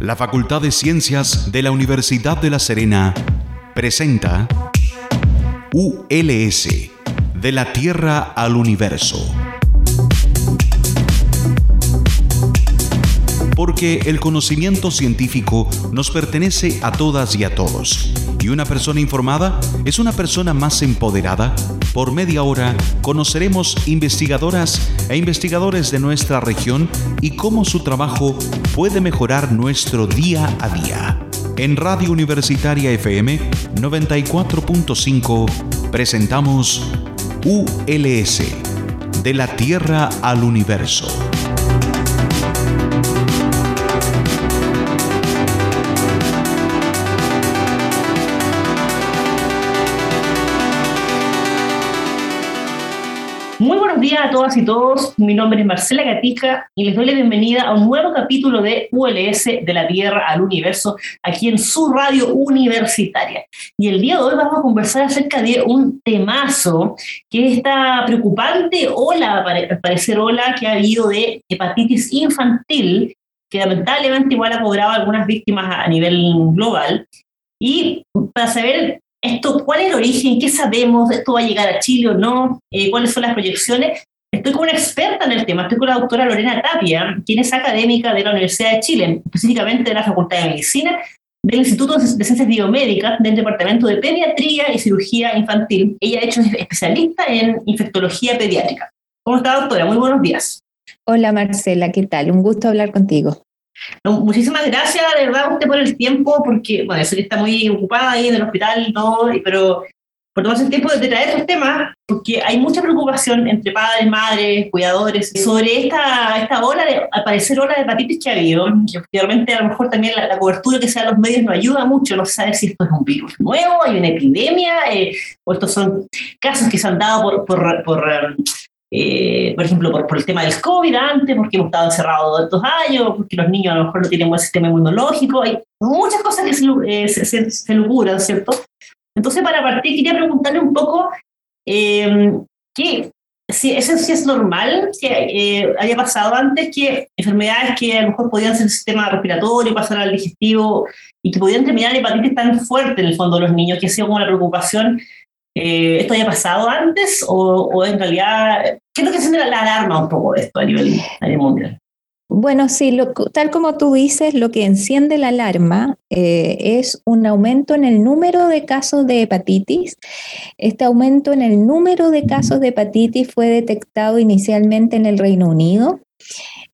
La Facultad de Ciencias de la Universidad de La Serena presenta ULS, de la Tierra al Universo. Porque el conocimiento científico nos pertenece a todas y a todos. Y una persona informada es una persona más empoderada. Por media hora conoceremos investigadoras e investigadores de nuestra región y cómo su trabajo puede mejorar nuestro día a día. En Radio Universitaria FM 94.5 presentamos ULS, de la Tierra al Universo. Días a todas y todos. Mi nombre es Marcela Gatica y les doy la bienvenida a un nuevo capítulo de ULS de la Tierra al Universo aquí en su radio universitaria. Y el día de hoy vamos a conversar acerca de un temazo que es esta preocupante ola, al parecer ola que ha habido de hepatitis infantil que lamentablemente igual ha cobrado algunas víctimas a nivel global. Y para saber esto, ¿cuál es el origen? ¿Qué sabemos? ¿Esto va a llegar a Chile o no? Eh, ¿Cuáles son las proyecciones? Estoy con una experta en el tema, estoy con la doctora Lorena Tapia, quien es académica de la Universidad de Chile, específicamente de la Facultad de Medicina, del Instituto de Ciencias Biomédicas, del Departamento de Pediatría y Cirugía Infantil. Ella, de hecho, es especialista en infectología pediátrica. ¿Cómo está, doctora? Muy buenos días. Hola, Marcela, ¿qué tal? Un gusto hablar contigo muchísimas gracias, de verdad, usted por el tiempo, porque, bueno, sé que está muy ocupada ahí en el hospital y todo, pero por tomarse el tiempo de traer estos temas, porque hay mucha preocupación entre padres, madres, cuidadores, sobre esta, esta ola de, al parecer, ola de hepatitis que ha habido, que realmente a lo mejor también la, cobertura que se da los medios no ayuda mucho, no se sabe si esto es un virus nuevo, hay una epidemia, eh, o estos son casos que se han dado por, por, por eh, por ejemplo, por, por, el tema del COVID antes, porque hemos estado encerrados estos años, porque los niños a lo mejor no tienen buen sistema inmunológico, hay muchas cosas que se, eh, se, se, ¿cierto? Entonces, para partir, quería preguntarle un poco eh, ¿qué, si eso sí es normal, que eh, haya pasado antes que enfermedades que a lo mejor podían ser el sistema respiratorio, pasar al digestivo y que podían terminar en hepatitis tan fuerte en el fondo de los niños, que ha sido como la preocupación eh, ¿Esto haya pasado antes o, en realidad, qué es lo que enciende la alarma un poco de esto a nivel, mundial? Bueno, sí, tal como tú dices, lo que enciende la alarma eh, es un aumento en el número de casos de hepatitis. Este aumento en el número de casos de hepatitis fue detectado inicialmente en el Reino Unido.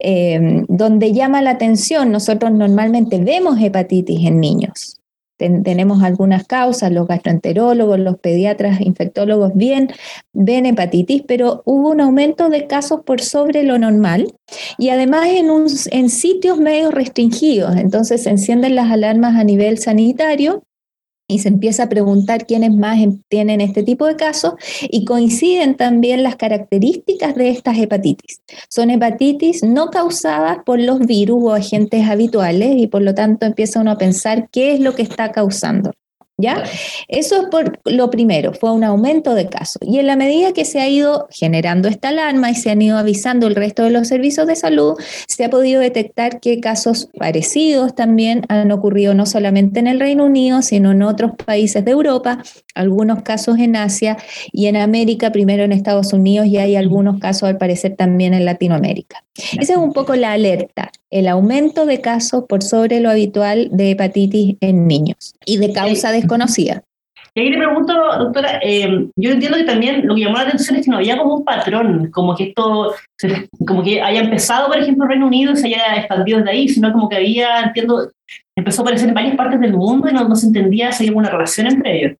Eh, donde llama la atención, nosotros normalmente vemos hepatitis en niños, tenemos algunas causas, los gastroenterólogos, los pediatras, infectólogos bien ven hepatitis, pero hubo un aumento de casos por sobre lo normal y además en, en sitios medio restringidos. Entonces se encienden las alarmas a nivel sanitario y se empieza a preguntar quiénes más em, tienen este tipo de casos y coinciden también las características de estas hepatitis. Son hepatitis no causadas por los virus o agentes habituales y por lo tanto empieza uno a pensar qué es lo que está causando. ¿Ya? Eso es por lo primero, fue un aumento de casos. Y en la medida que se ha ido generando esta alarma y se han ido avisando el resto de los servicios de salud, se ha podido detectar que casos parecidos también han ocurrido no solamente en el Reino Unido, sino en otros países de Europa, algunos casos en Asia y en América, primero en Estados Unidos y hay algunos casos al parecer también en Latinoamérica. Esa es un poco la alerta, el aumento de casos por sobre lo habitual de hepatitis en niños y de causa desconocida. Y ahí le pregunto, doctora, eh, yo entiendo que también lo que llamó la atención es que no había como un patrón, como que esto, como que haya empezado, por ejemplo, en Reino Unido y se haya expandido desde ahí, sino como que había, entiendo, empezó a aparecer en varias partes del mundo y no, no se entendía si había alguna relación entre ellos.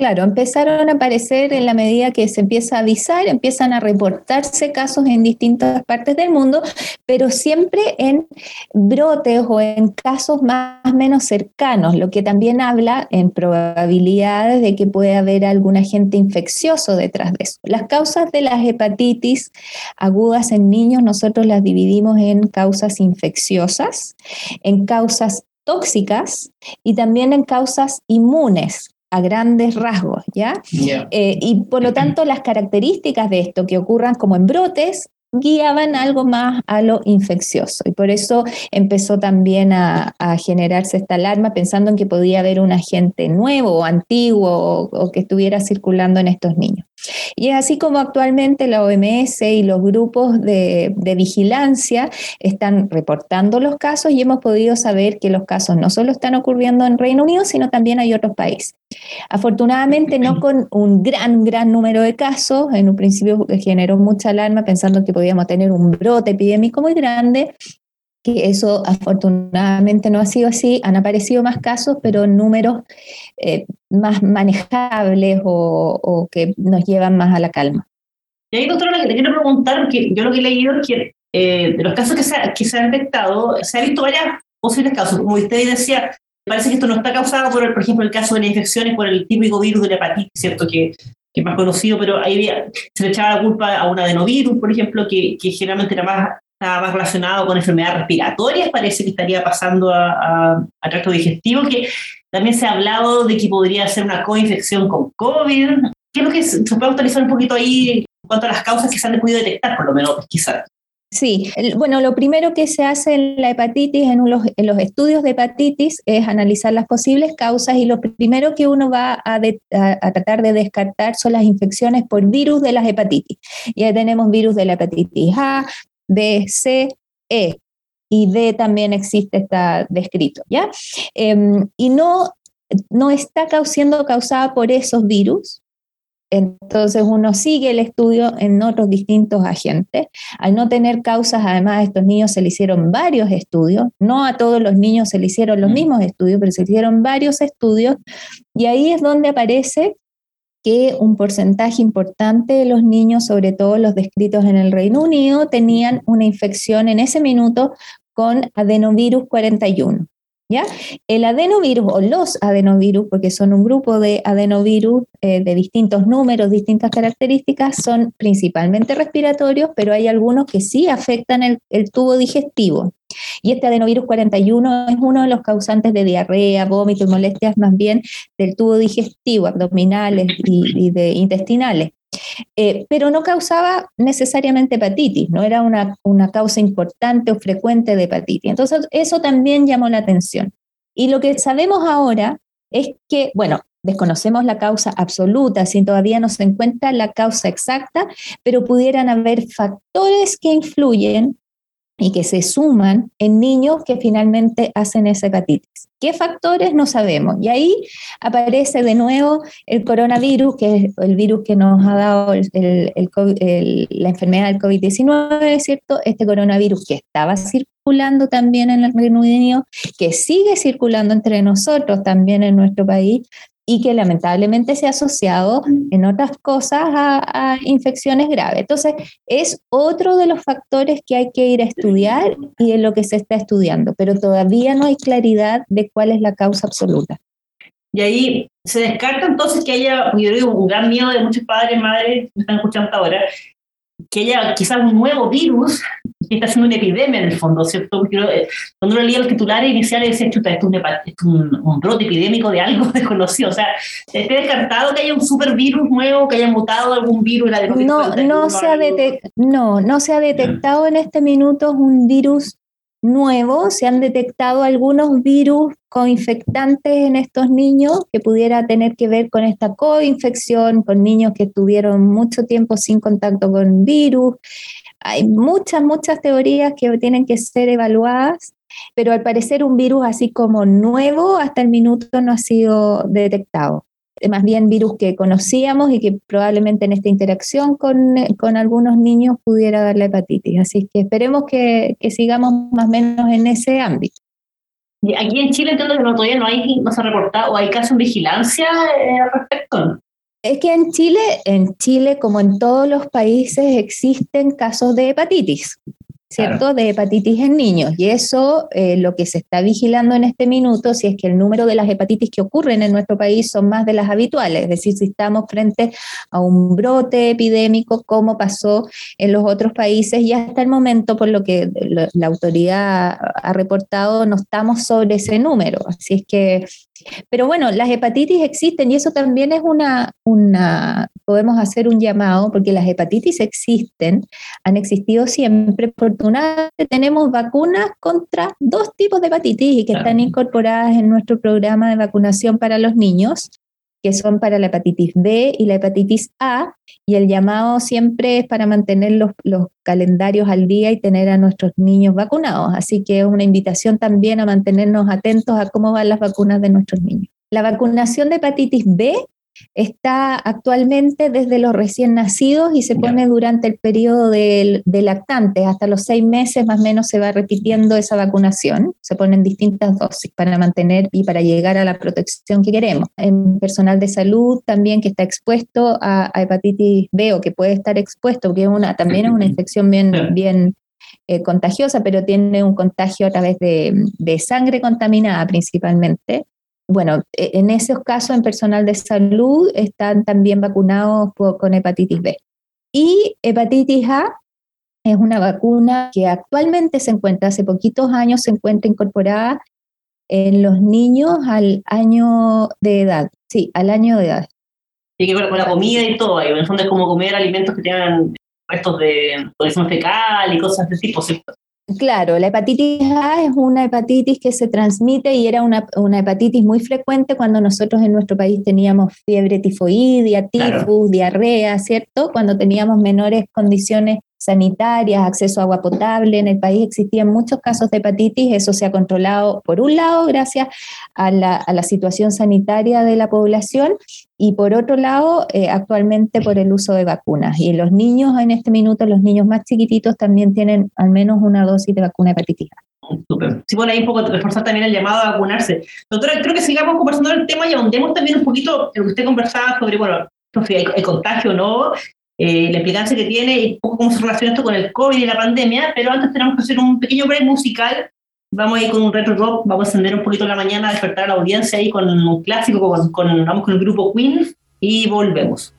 Claro, empezaron a aparecer en la medida que se empieza a avisar, empiezan a reportarse casos en distintas partes del mundo, pero siempre en brotes o en casos más o menos cercanos, lo que también habla en probabilidades de que puede haber algún agente infeccioso detrás de eso. Las causas de las hepatitis agudas en niños nosotros las dividimos en causas infecciosas, en causas tóxicas y también en causas inmunes, a grandes rasgos, ¿ya? Eh, y por lo tanto, las características de esto que ocurran como en brotes guiaban algo más a lo infeccioso. Y por eso empezó también a, generarse esta alarma pensando en que podía haber un agente nuevo o antiguo o, que estuviera circulando en estos niños. Y es así como actualmente la OMS y los grupos de, vigilancia están reportando los casos y hemos podido saber que los casos no solo están ocurriendo en Reino Unido, sino también hay otros países. Afortunadamente no con un gran, gran número de casos. En un principio generó mucha alarma pensando que podíamos tener un brote epidémico muy grande, que eso afortunadamente no ha sido así. Han aparecido más casos, pero números eh, más manejables o, que nos llevan más a la calma. Y ahí, doctora, te quiero preguntar, porque yo lo que he leído es que eh, de los casos que se, que se han detectado, se han visto varias posibles casos. Como usted decía, Parece que esto no está causado por, el, por ejemplo, el caso de las infecciones por el típico virus de la hepatitis, ¿cierto? Que, que es más conocido, pero ahí se le echaba la culpa a un adenovirus, por ejemplo, que, que generalmente era más, estaba relacionado con enfermedades respiratorias, parece que estaría pasando a, a, tracto digestivo, que también se ha hablado de que podría ser una coinfección con COVID. ¿Qué es lo que se puede utilizar un poquito ahí en cuanto a las causas que se han podido detectar, por lo menos, quizás? Sí, bueno, lo primero que se hace en la hepatitis, en los, estudios de hepatitis, es analizar las posibles causas y lo primero que uno va a, tratar de descartar son las infecciones por virus de las hepatitis. Ya tenemos virus de la hepatitis A, B, C, E y D también existe, está descrito, ¿ya? Em, y no, no está siendo causada por esos virus, entonces uno sigue el estudio en otros distintos agentes. Al no tener causas, además a estos niños se le hicieron varios estudios. No a todos los niños se le hicieron los mm. mismos estudios, pero se hicieron varios estudios. Y ahí es donde aparece que un porcentaje importante de los niños, sobre todo los descritos en el Reino Unido, tenían una infección en ese minuto con adenovirus 41. El adenovirus o los adenovirus, porque son un grupo de adenovirus eh, de distintos números, distintas características, son principalmente respiratorios, pero hay algunos que sí afectan el, tubo digestivo. Y este adenovirus 41 es uno de los causantes de diarrea, vómito y molestias más bien del tubo digestivo, abdominales y, de intestinales. Eh, pero no causaba necesariamente hepatitis, no era una, una causa importante o frecuente de hepatitis. Entonces, eso también llamó la atención. Y lo que sabemos ahora es que, bueno, desconocemos la causa absoluta, si todavía no se encuentra la causa exacta, pero pudieran haber factores que influyen y que se suman en niños que finalmente hacen esa hepatitis. ¿Qué factores? No sabemos. Y ahí aparece de nuevo el coronavirus, que es el virus que nos ha dado la enfermedad del COVID-19, ¿cierto? Este coronavirus que estaba circulando también en el Reino Unido, que sigue circulando entre nosotros también en nuestro país, y que lamentablemente se ha asociado en otras cosas a, infecciones graves. Entonces, es otro de los factores que hay que ir a estudiar y en lo que se está estudiando, pero todavía no hay claridad de cuál es la causa absoluta. Y ahí se descarta entonces que haya, yo digo, un gran miedo de muchos padres madres que me están escuchando ahora, que haya quizás un nuevo virus que está haciendo una epidemia en el fondo, ¿cierto? Porque eh, cuando uno leía los titulares iniciales decía, chuta, esto es, un, un, brote epidémico de algo desconocido. O sea, ¿esté descartado que haya un supervirus nuevo, que haya mutado algún virus? no, no, se ha no, no se ha detectado en este minuto un virus nuevo, se han detectado algunos virus coinfectantes en estos niños que pudiera tener que ver con esta coinfección, con niños que tuvieron mucho tiempo sin contacto con virus. Hay muchas, muchas teorías que tienen que ser evaluadas, pero al parecer un virus así como nuevo hasta el minuto no ha sido detectado más bien virus que conocíamos y que probablemente en esta interacción con, con algunos niños pudiera dar la hepatitis. Así que esperemos que, que, sigamos más o menos en ese ámbito. Aquí en Chile entiendo que no, todavía no, hay, no se ha reportado o hay casos de vigilancia eh, al respecto. Es que en Chile, en Chile, como en todos los países, existen casos de hepatitis. ¿Cierto? De hepatitis en niños. Y eso eh, lo que se está vigilando en este minuto, si es que el número de las hepatitis que ocurren en nuestro país son más de las habituales, es decir, si estamos frente a un brote epidémico como pasó en los otros países y hasta el momento, por lo que la autoridad ha reportado, no estamos sobre ese número. Así es que pero bueno, las hepatitis existen y eso también es una, una, podemos hacer un llamado, porque las hepatitis existen, han existido siempre. Afortunadamente tenemos vacunas contra dos tipos de hepatitis y que están incorporadas en nuestro programa de vacunación para los niños que son para la hepatitis B y la hepatitis A, y el llamado siempre es para mantener los, calendarios al día y tener a nuestros niños vacunados. Así que es una invitación también a mantenernos atentos a cómo van las vacunas de nuestros niños. La vacunación de hepatitis B está actualmente desde los recién nacidos y se pone durante el periodo de, lactantes, hasta los seis meses más o menos se va repitiendo esa vacunación, se ponen distintas dosis para mantener y para llegar a la protección que queremos. En personal de salud también que está expuesto a, hepatitis B o que puede estar expuesto, porque una, también es una infección bien, bien eh, contagiosa, pero tiene un contagio a través de, de sangre contaminada principalmente bueno, e, en esos casos en personal de salud están también vacunados con hepatitis B. Y hepatitis A es una vacuna que actualmente se encuentra, hace poquitos años se encuentra incorporada en los niños al año de edad. Sí, al año de edad. Tiene que ver con la comida y todo, en el fondo es como comer alimentos que tengan restos de colección fecal y cosas de ese tipo, Claro, la hepatitis A es una hepatitis que se transmite y era una, hepatitis muy frecuente cuando nosotros en nuestro país teníamos fiebre tifoidea, tifus, diarrea, ¿cierto? Cuando teníamos menores condiciones sanitarias, acceso a agua potable. En el país existían muchos casos de hepatitis, eso se ha controlado por un lado gracias a la, situación sanitaria de la población y por otro lado eh, actualmente por el uso de vacunas. Y los niños en este minuto, los niños más chiquititos también tienen al menos una dosis de vacuna hepatitis Sí, bueno, ahí un poco reforzar también el llamado a vacunarse. Doctora, creo que sigamos conversando el tema y ahondemos también un poquito en lo que usted conversaba sobre, bueno, el contagio no, eh, la implicancia que tiene y cómo se relaciona esto con el COVID y la pandemia, pero antes tenemos que hacer un pequeño break musical. Vamos a ir con un retro rock, vamos a encender un poquito la mañana, a despertar a la audiencia ahí con un clásico, con, con, vamos con el grupo Queen y volvemos.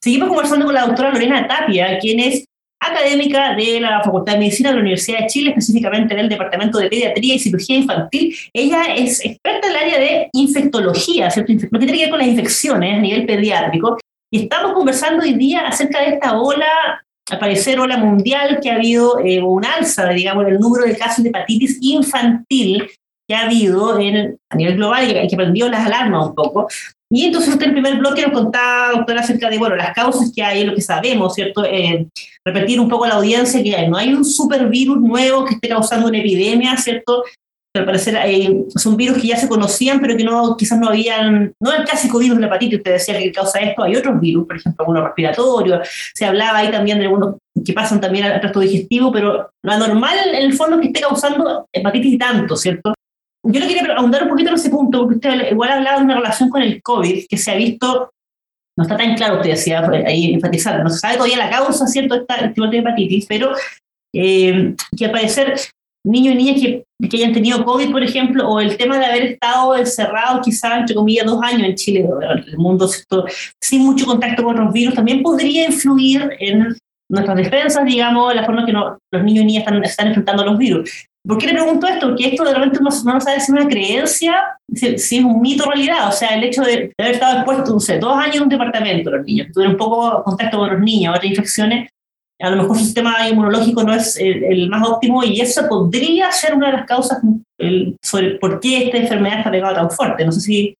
Seguimos conversando con la doctora Lorena Tapia, quien es académica de la Facultad de Medicina de la Universidad de Chile, específicamente en el Departamento de Pediatría y Cirugía Infantil. Ella es experta en el área de infectología, ¿cierto? lo que tiene que ver con las infecciones a nivel pediátrico. Y estamos conversando hoy día acerca de esta ola, al parecer ola mundial, que ha habido eh, un alza, digamos, en el número de casos de hepatitis infantil que ha habido en, a nivel global y que prendió las alarmas un poco. Y entonces usted en el primer bloque nos contaba, doctora, acerca de bueno, las causas que hay, lo que sabemos, ¿cierto? Eh, repetir un poco a la audiencia que no hay un supervirus nuevo que esté causando una epidemia, ¿cierto? Al parecer hay, son virus que ya se conocían, pero que no, quizás no habían, no el clásico virus de la hepatitis, usted decía que causa esto, hay otros virus, por ejemplo, algunos respiratorios, se hablaba ahí también de algunos que pasan también al tracto digestivo, pero lo anormal en el fondo es que esté causando hepatitis tanto, ¿cierto? Yo le quería ahondar un poquito en ese punto, porque usted igual hablaba de una relación con el COVID que se ha visto, no está tan claro, usted decía ahí enfatizando, no se sabe todavía la causa, ¿cierto?, esta, este tipo de hepatitis, pero eh, que al parecer niños y niñas que, que, hayan tenido COVID, por ejemplo, o el tema de haber estado encerrado quizá, entre comillas, dos años en Chile, el mundo sin mucho contacto con otros virus, también podría influir en nuestras defensas, digamos, la forma en que los niños y niñas están, están enfrentando los virus. ¿Por qué le pregunto esto? Porque esto de repente no, no sabe si es una creencia, si, es un mito realidad. O sea, el hecho de, haber estado expuesto, no sé, dos años en un departamento, los niños, tuvieron un poco contacto con los niños, otras infecciones, a lo mejor su sistema inmunológico no es el, más óptimo y eso podría ser una de las causas sobre por qué esta enfermedad está pegada tan fuerte. No sé si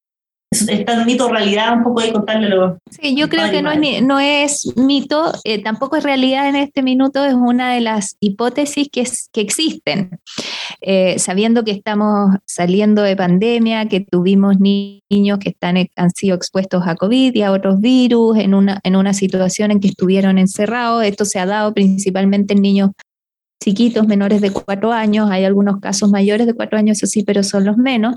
es tan mito realidad, un poco de contarle. Sí, yo creo que no es, no es mito, eh, tampoco es realidad en este minuto, es una de las hipótesis que, que existen. Eh, sabiendo que estamos saliendo de pandemia, que tuvimos niños que están, han sido expuestos a COVID y a otros virus en una, en una situación en que estuvieron encerrados, esto se ha dado principalmente en niños chiquitos menores de cuatro años, hay algunos casos mayores de cuatro años, eso sí, pero son los menos.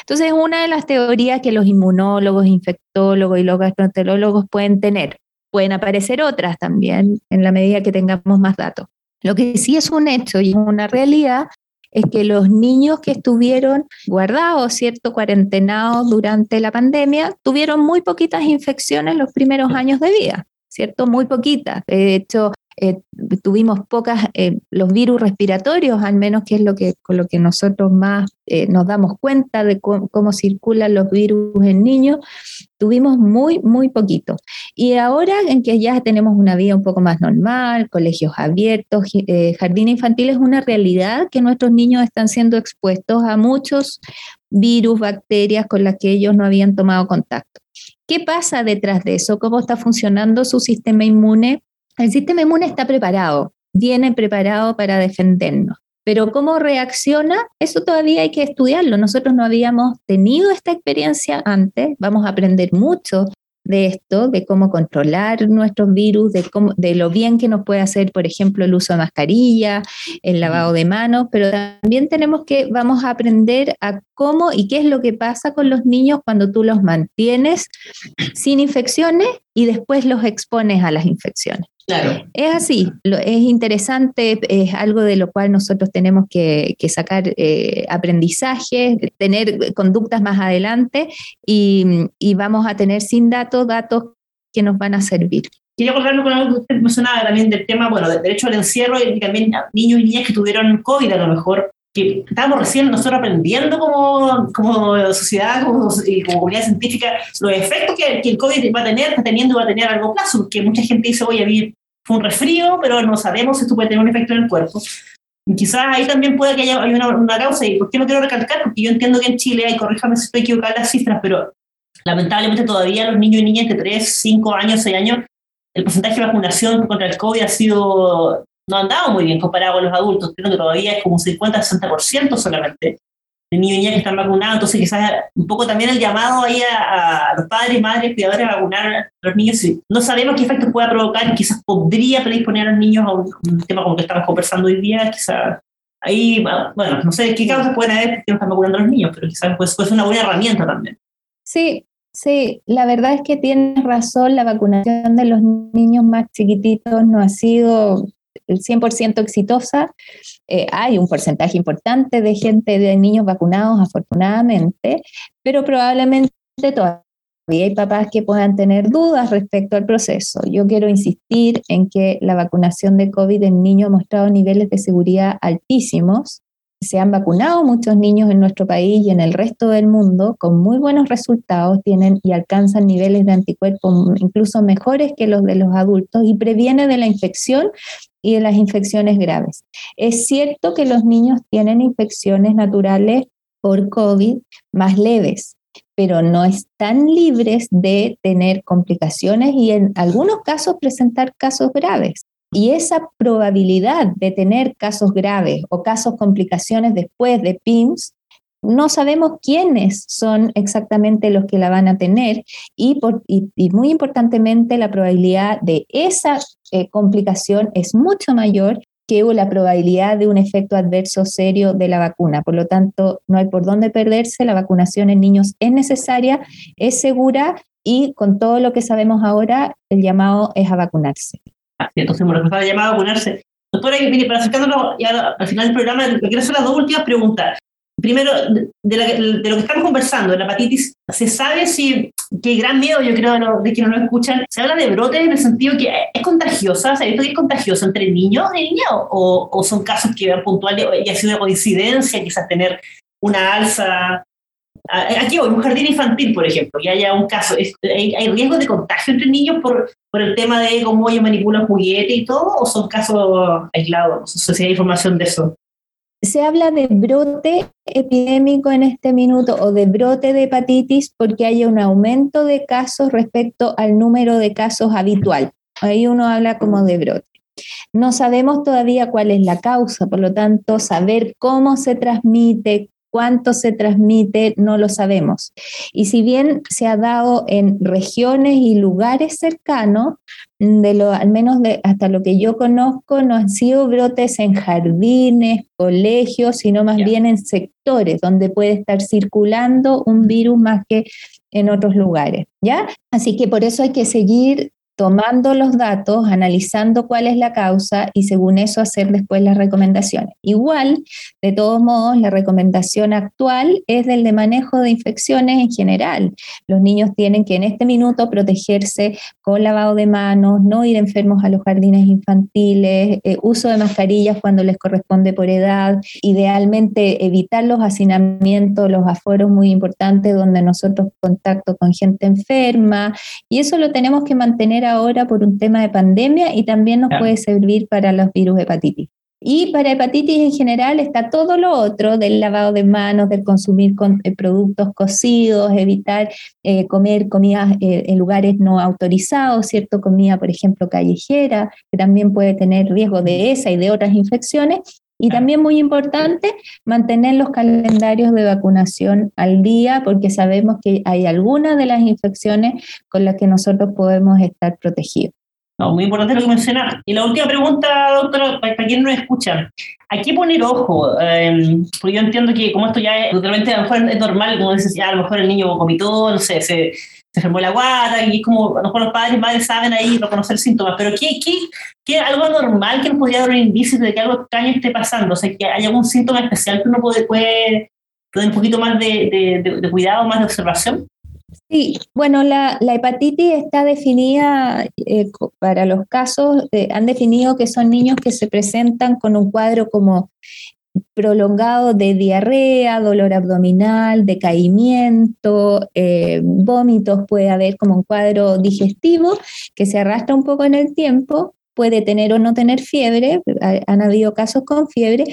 Entonces, una de las teorías que los inmunólogos, infectólogos y los gastroenterólogos pueden tener. Pueden aparecer otras también en la medida que tengamos más datos. Lo que sí es un hecho y una realidad es que los niños que estuvieron guardados, ¿cierto?, cuarentenados durante la pandemia, tuvieron muy poquitas infecciones los primeros años de vida, ¿cierto? Muy poquitas. De hecho, eh, tuvimos pocas, eh, los virus respiratorios, al menos que es lo que, con lo que nosotros más eh, nos damos cuenta de cómo, circulan los virus en niños, tuvimos muy, muy poquito. Y ahora en que ya tenemos una vida un poco más normal, colegios abiertos, jardín infantil es una realidad que nuestros niños están siendo expuestos a muchos virus, bacterias con las que ellos no habían tomado contacto. ¿Qué pasa detrás de eso? ¿Cómo está funcionando su sistema inmune? El sistema inmune está preparado, viene preparado para defendernos. Pero cómo reacciona, eso todavía hay que estudiarlo. Nosotros no habíamos tenido esta experiencia antes, vamos a aprender mucho de esto, de cómo controlar nuestros virus, de, cómo, de lo bien que nos puede hacer, por ejemplo, el uso de mascarilla, el lavado de manos, pero también tenemos que, vamos a aprender a cómo y qué es lo que pasa con los niños cuando tú los mantienes sin infecciones y después los expones a las infecciones. Es así, es interesante, es algo de lo cual nosotros tenemos que, sacar eh, aprendizaje, tener conductas más adelante y, vamos a tener sin datos, datos que nos van a servir. Quería acordarme con algo que usted mencionaba también del tema, bueno, del derecho al encierro y también niños y niñas que tuvieron COVID a lo mejor, que estábamos recién nosotros aprendiendo como, como sociedad, como, como comunidad científica, los efectos que, que, el COVID va a tener, está teniendo y va a tener a largo plazo, porque mucha gente dice, oye, a fue un resfrío, pero no sabemos si esto puede tener un efecto en el cuerpo. Y quizás ahí también puede que haya una, una, causa, y por qué no quiero recalcar, porque yo entiendo que en Chile, y corríjame si estoy equivocada las cifras, pero lamentablemente todavía los niños y niñas de 3, 5 años, 6 años, el porcentaje de vacunación contra el COVID ha sido no ha andado muy bien comparado con los adultos, creo que todavía es como un 50-60% solamente de niños y niñas que están vacunados, entonces quizás un poco también el llamado ahí a, los padres, madres, cuidadores a vacunar a los niños, no sabemos qué efectos pueda provocar, quizás podría predisponer a los niños a un, tema como que estamos conversando hoy día, quizás ahí, bueno, no sé qué causas pueden haber que no están vacunando a los niños, pero quizás puede ser una buena herramienta también. Sí, Sí, la verdad es que tienes razón, la vacunación de los niños más chiquititos no ha sido el 100% exitosa. Eh, hay un porcentaje importante de gente, de niños vacunados, afortunadamente, pero probablemente todavía hay papás que puedan tener dudas respecto al proceso. Yo quiero insistir en que la vacunación de COVID en niños ha mostrado niveles de seguridad altísimos se han vacunado muchos niños en nuestro país y en el resto del mundo con muy buenos resultados, tienen y alcanzan niveles de anticuerpos incluso mejores que los de los adultos y previene de la infección y de las infecciones graves. Es cierto que los niños tienen infecciones naturales por COVID más leves, pero no están libres de tener complicaciones y en algunos casos presentar casos graves. Y esa probabilidad de tener casos graves o casos complicaciones después de PIMS, no sabemos quiénes son exactamente los que la van a tener y, muy importantemente la probabilidad de esa eh, complicación es mucho mayor que la probabilidad de un efecto adverso serio de la vacuna. Por lo tanto, no hay por dónde perderse, la vacunación en niños es necesaria, es segura y con todo lo que sabemos ahora, el llamado es a vacunarse. Entonces, bueno, estaba llamado a vacunarse. Doctora, para acercándonos al final del programa, quiero hacer las dos últimas preguntas. Primero, de, de, lo que estamos conversando, de la hepatitis, ¿se sabe si, qué gran miedo yo creo de, quienes no escuchan, se habla de brotes en el sentido que es contagiosa, ¿se ha visto que es contagiosa entre niños y niñas o, o, son casos que puntuales y ha sido una coincidencia quizás tener una alza aquí hoy, un jardín infantil, por ejemplo, y haya un caso, hay, riesgo de contagio entre niños por, por el tema de cómo ellos manipulan juguetes y todo, o son casos aislados? No si hay información de eso. Se habla de brote epidémico en este minuto o de brote de hepatitis porque hay un aumento de casos respecto al número de casos habitual. Ahí uno habla como de brote. No sabemos todavía cuál es la causa, por lo tanto, saber cómo se transmite, cuánto se transmite, no lo sabemos. Y si bien se ha dado en regiones y lugares cercanos, de lo, al menos de, hasta lo que yo conozco, no han sido brotes en jardines, colegios, sino más bien en sectores donde puede estar circulando un virus más que en otros lugares, ¿ya? Así que por eso hay que seguir tomando los datos, analizando cuál es la causa y según eso hacer después las recomendaciones. Igual, de todos modos, la recomendación actual es del de manejo de infecciones en general. Los niños tienen que en este minuto protegerse con lavado de manos, no ir enfermos a los jardines infantiles, eh, uso de mascarillas cuando les corresponde por edad, idealmente evitar los hacinamientos, los aforos muy importantes donde nosotros contacto con gente enferma y eso lo tenemos que mantener ahora por un tema de pandemia y también nos puede servir para los virus hepatitis. Y para hepatitis en general está todo lo otro del lavado de manos, del consumir con, eh, productos cocidos, evitar eh, comer comidas eh, en lugares no autorizados, cierto comida, por ejemplo, callejera, que también puede tener riesgo de esa y de otras infecciones. Y también muy importante, mantener los calendarios de vacunación al día porque sabemos que hay algunas de las infecciones con las que nosotros podemos estar protegidos. No, muy importante lo que menciona. Y la última pregunta, doctora, para, quien no escucha. ¿A qué poner ojo? Eh, porque yo entiendo que como esto ya es, totalmente a lo mejor es normal, como dices, ya a lo mejor el niño vomitó, no sé, se, se enfermó la guata, y como, a lo los padres y madres saben ahí reconocer síntomas, pero ¿qué, qué, qué algo normal que nos podría dar un indicio de que algo extraño esté pasando? O sea, que hay algún síntoma especial que uno puede, puede tener un poquito más de, de, de, cuidado, más de observación? Sí, bueno, la, la hepatitis está definida eh, para los casos, eh, han definido que son niños que se presentan con un cuadro como prolongado de diarrea, dolor abdominal, decaimiento, eh, vómitos, puede haber como un cuadro digestivo que se arrastra un poco en el tiempo, puede tener o no tener fiebre, han habido casos con fiebre,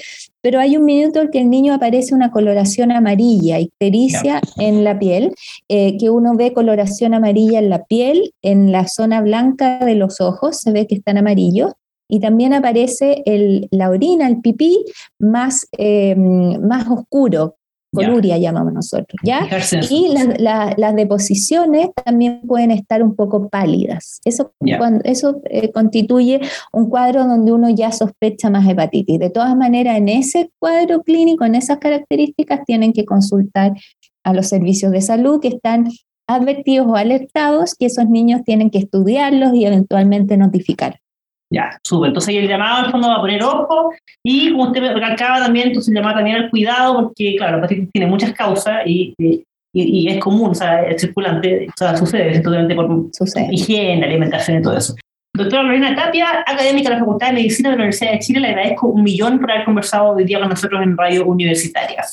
pero hay un minuto en que el niño aparece una coloración amarilla, ictericia en la piel, eh, que uno ve coloración amarilla en la piel, en la zona blanca de los ojos, se ve que están amarillos, y también aparece el, la orina, el pipí, más, eh, más oscuro, coluria llamamos nosotros, ¿ya? Y las deposiciones también pueden estar un poco pálidas. Eso, cuando, eso eh, constituye un cuadro donde uno ya sospecha más hepatitis. De todas maneras, en ese cuadro clínico, en esas características, tienen que consultar a los servicios de salud que están advertidos o alertados que esos niños tienen que estudiarlos y eventualmente notificar. Ya, súper. Entonces el llamado al fondo va a poner ojo y como usted recalcaba también, entonces el llamado también al cuidado porque, claro, la hepatitis tiene muchas causas y, y, y, es común, o sea, es circulante, o sea, sucede totalmente por sucede. higiene, alimentación y todo eso. Doctora Lorena Tapia, académica de la Facultad de Medicina de la Universidad de Chile, le agradezco un millón por haber conversado hoy día con nosotros en Radio Universitaria.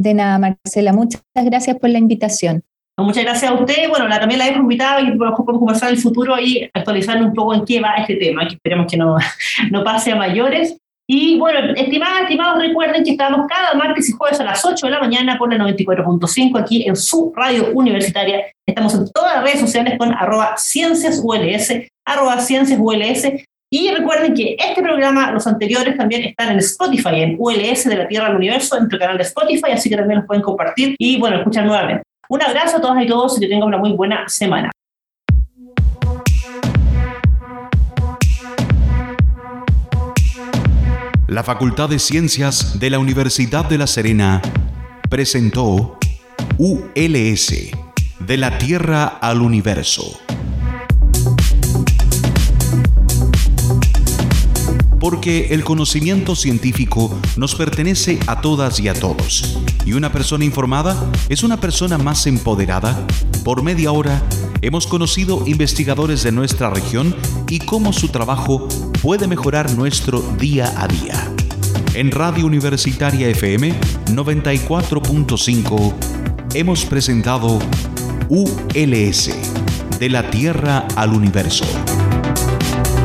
De nada, Marcela, muchas gracias por la invitación. Muchas gracias a usted. Bueno, la, también la dejo invitada y podemos conversar en el futuro y actualizar un poco en qué va este tema, que esperemos que no, no pase a mayores. Y bueno, estimadas, estimados, recuerden que estamos cada martes y jueves a las 8 de la mañana por la 94.5 aquí en su radio universitaria. Estamos en todas las redes sociales con arroba cienciasuls, arroba cienciasuls. Y recuerden que este programa, los anteriores, también están en Spotify, en ULS de la Tierra al Universo, en nuestro canal de Spotify, así que también los pueden compartir y, bueno, escuchar nuevamente. Un abrazo a todas y todos y que tengan una muy buena semana. La Facultad de Ciencias de la Universidad de La Serena presentó ULS, de la Tierra al Universo. porque el conocimiento científico nos pertenece a todas y a todos. Y una persona informada es una persona más empoderada. Por media hora hemos conocido investigadores de nuestra región y cómo su trabajo puede mejorar nuestro día a día. En Radio Universitaria FM 94.5 hemos presentado ULS, de la Tierra al Universo.